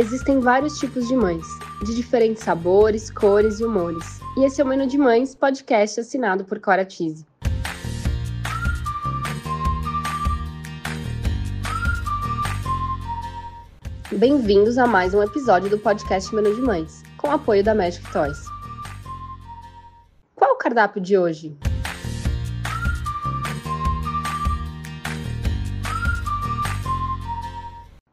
Existem vários tipos de mães, de diferentes sabores, cores e humores. E esse é o Menu de Mães, podcast assinado por Cora Tise. Bem-vindos a mais um episódio do podcast Menu de Mães, com apoio da Magic Toys. Qual o cardápio de hoje?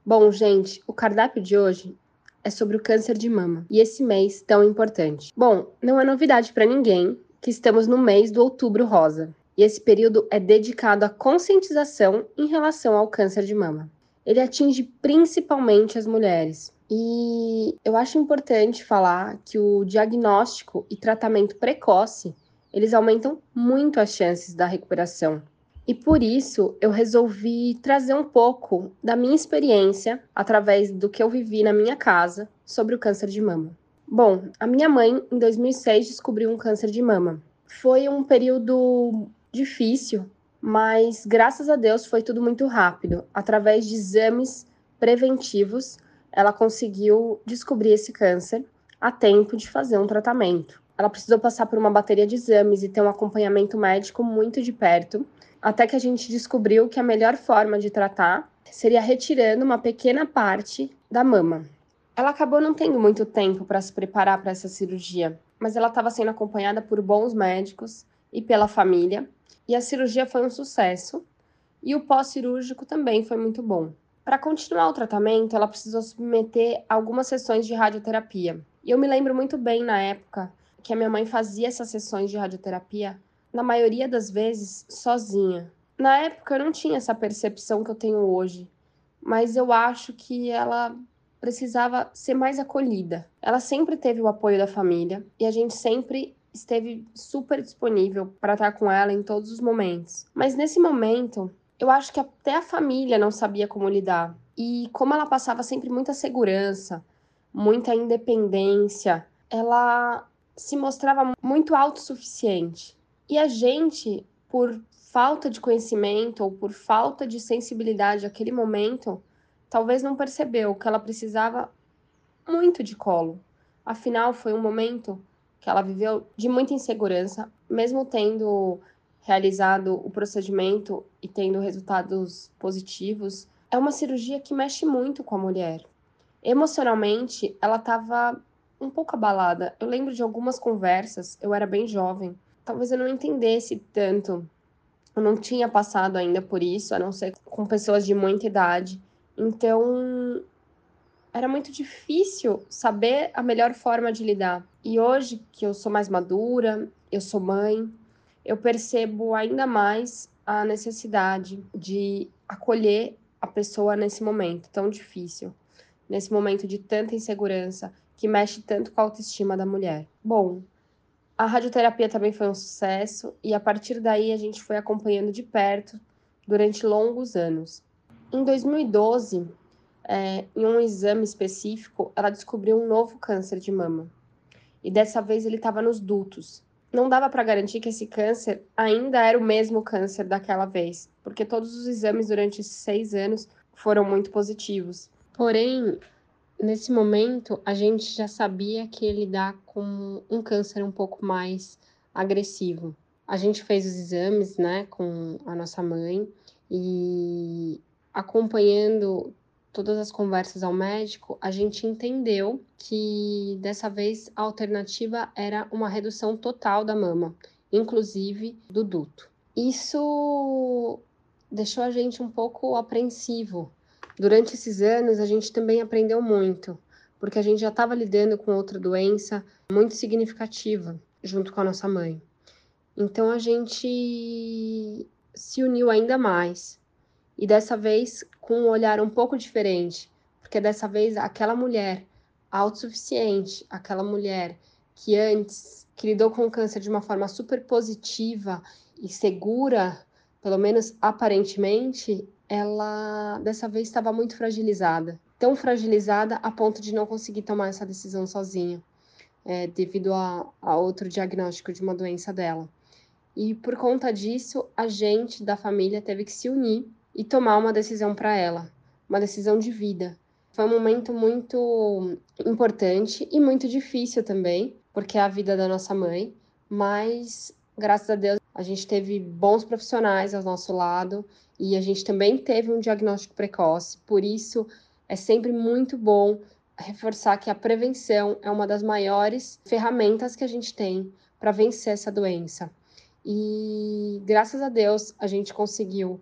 Bom, gente, o cardápio de hoje é sobre o câncer de mama e esse mês tão importante. Bom, não é novidade para ninguém que estamos no mês do Outubro Rosa e esse período é dedicado à conscientização em relação ao câncer de mama. Ele atinge principalmente as mulheres. E eu acho importante falar que o diagnóstico e tratamento precoce, eles aumentam muito as chances da recuperação e por isso eu resolvi trazer um pouco da minha experiência através do que eu vivi na minha casa sobre o câncer de mama. Bom, a minha mãe em 2006 descobriu um câncer de mama. Foi um período difícil, mas graças a Deus foi tudo muito rápido. Através de exames preventivos, ela conseguiu descobrir esse câncer a tempo de fazer um tratamento. Ela precisou passar por uma bateria de exames e ter um acompanhamento médico muito de perto até que a gente descobriu que a melhor forma de tratar seria retirando uma pequena parte da mama. Ela acabou não tendo muito tempo para se preparar para essa cirurgia, mas ela estava sendo acompanhada por bons médicos e pela família, e a cirurgia foi um sucesso, e o pós-cirúrgico também foi muito bom. Para continuar o tratamento, ela precisou submeter algumas sessões de radioterapia. E eu me lembro muito bem na época que a minha mãe fazia essas sessões de radioterapia na maioria das vezes, sozinha. Na época eu não tinha essa percepção que eu tenho hoje, mas eu acho que ela precisava ser mais acolhida. Ela sempre teve o apoio da família e a gente sempre esteve super disponível para estar com ela em todos os momentos. Mas nesse momento, eu acho que até a família não sabia como lidar. E como ela passava sempre muita segurança, muita independência, ela se mostrava muito autossuficiente. E a gente, por falta de conhecimento ou por falta de sensibilidade naquele momento, talvez não percebeu que ela precisava muito de colo. Afinal, foi um momento que ela viveu de muita insegurança, mesmo tendo realizado o procedimento e tendo resultados positivos. É uma cirurgia que mexe muito com a mulher. Emocionalmente, ela estava um pouco abalada. Eu lembro de algumas conversas, eu era bem jovem, talvez eu não entendesse tanto. Eu não tinha passado ainda por isso, a não ser com pessoas de muita idade. Então, era muito difícil saber a melhor forma de lidar. E hoje que eu sou mais madura, eu sou mãe, eu percebo ainda mais a necessidade de acolher a pessoa nesse momento tão difícil, nesse momento de tanta insegurança que mexe tanto com a autoestima da mulher. Bom, a radioterapia também foi um sucesso e a partir daí a gente foi acompanhando de perto durante longos anos. Em 2012, é, em um exame específico, ela descobriu um novo câncer de mama. E dessa vez ele estava nos dutos. Não dava para garantir que esse câncer ainda era o mesmo câncer daquela vez, porque todos os exames durante esses seis anos foram muito positivos. Porém, nesse momento, a gente já sabia que ele dá com um câncer um pouco mais agressivo. A gente fez os exames, né, com a nossa mãe e acompanhando todas as conversas ao médico, a gente entendeu que dessa vez a alternativa era uma redução total da mama, inclusive do duto. Isso deixou a gente um pouco apreensivo, Durante esses anos, a gente também aprendeu muito, porque a gente já estava lidando com outra doença muito significativa junto com a nossa mãe. Então a gente se uniu ainda mais. E dessa vez com um olhar um pouco diferente, porque dessa vez aquela mulher autossuficiente, aquela mulher que antes que lidou com o câncer de uma forma super positiva e segura, pelo menos aparentemente, ela dessa vez estava muito fragilizada. Tão fragilizada a ponto de não conseguir tomar essa decisão sozinha, é, devido a, a outro diagnóstico de uma doença dela. E por conta disso, a gente da família teve que se unir e tomar uma decisão para ela, uma decisão de vida. Foi um momento muito importante e muito difícil também, porque é a vida da nossa mãe, mas graças a Deus a gente teve bons profissionais ao nosso lado e a gente também teve um diagnóstico precoce. Por isso é sempre muito bom reforçar que a prevenção é uma das maiores ferramentas que a gente tem para vencer essa doença. E graças a Deus a gente conseguiu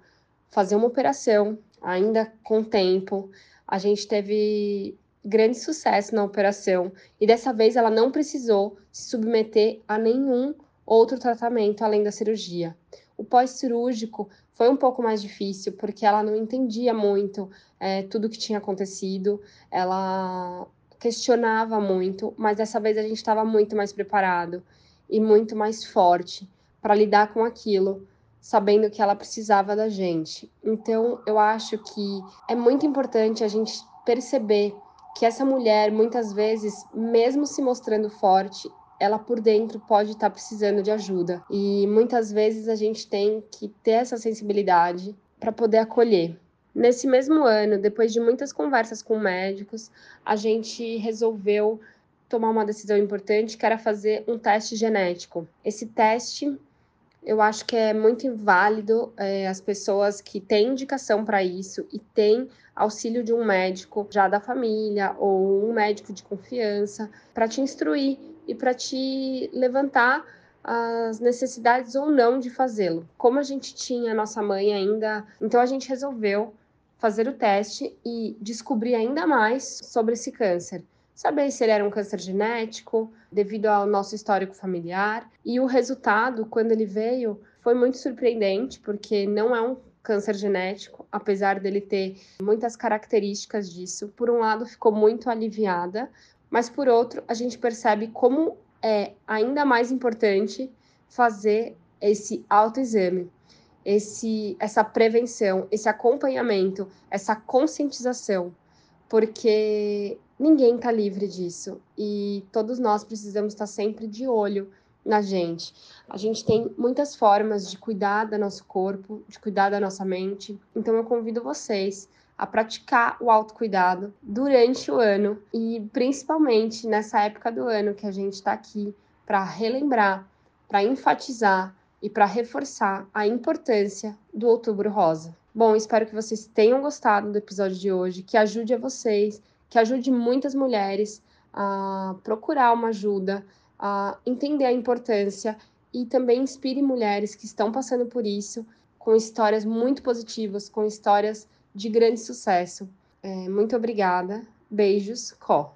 fazer uma operação, ainda com tempo. A gente teve grande sucesso na operação e dessa vez ela não precisou se submeter a nenhum outro tratamento além da cirurgia. O pós-cirúrgico foi um pouco mais difícil porque ela não entendia muito é, tudo que tinha acontecido, ela questionava muito, mas dessa vez a gente estava muito mais preparado e muito mais forte para lidar com aquilo, sabendo que ela precisava da gente. Então, eu acho que é muito importante a gente perceber que essa mulher, muitas vezes, mesmo se mostrando forte, ela por dentro pode estar tá precisando de ajuda. E muitas vezes a gente tem que ter essa sensibilidade para poder acolher. Nesse mesmo ano, depois de muitas conversas com médicos, a gente resolveu tomar uma decisão importante, que era fazer um teste genético. Esse teste, eu acho que é muito inválido é, as pessoas que têm indicação para isso e têm auxílio de um médico já da família ou um médico de confiança para te instruir e para te levantar as necessidades ou não de fazê-lo. Como a gente tinha nossa mãe ainda, então a gente resolveu fazer o teste e descobrir ainda mais sobre esse câncer. Saber se ele era um câncer genético, devido ao nosso histórico familiar. E o resultado, quando ele veio, foi muito surpreendente, porque não é um câncer genético, apesar dele ter muitas características disso. Por um lado, ficou muito aliviada, mas por outro, a gente percebe como é ainda mais importante fazer esse autoexame, esse essa prevenção, esse acompanhamento, essa conscientização, porque ninguém está livre disso e todos nós precisamos estar sempre de olho na gente. A gente tem muitas formas de cuidar do nosso corpo, de cuidar da nossa mente. Então eu convido vocês a praticar o autocuidado durante o ano e principalmente nessa época do ano que a gente está aqui para relembrar, para enfatizar e para reforçar a importância do Outubro Rosa. Bom, espero que vocês tenham gostado do episódio de hoje, que ajude a vocês, que ajude muitas mulheres a procurar uma ajuda, a entender a importância e também inspire mulheres que estão passando por isso com histórias muito positivas, com histórias de grande sucesso. É, muito obrigada. Beijos, Có.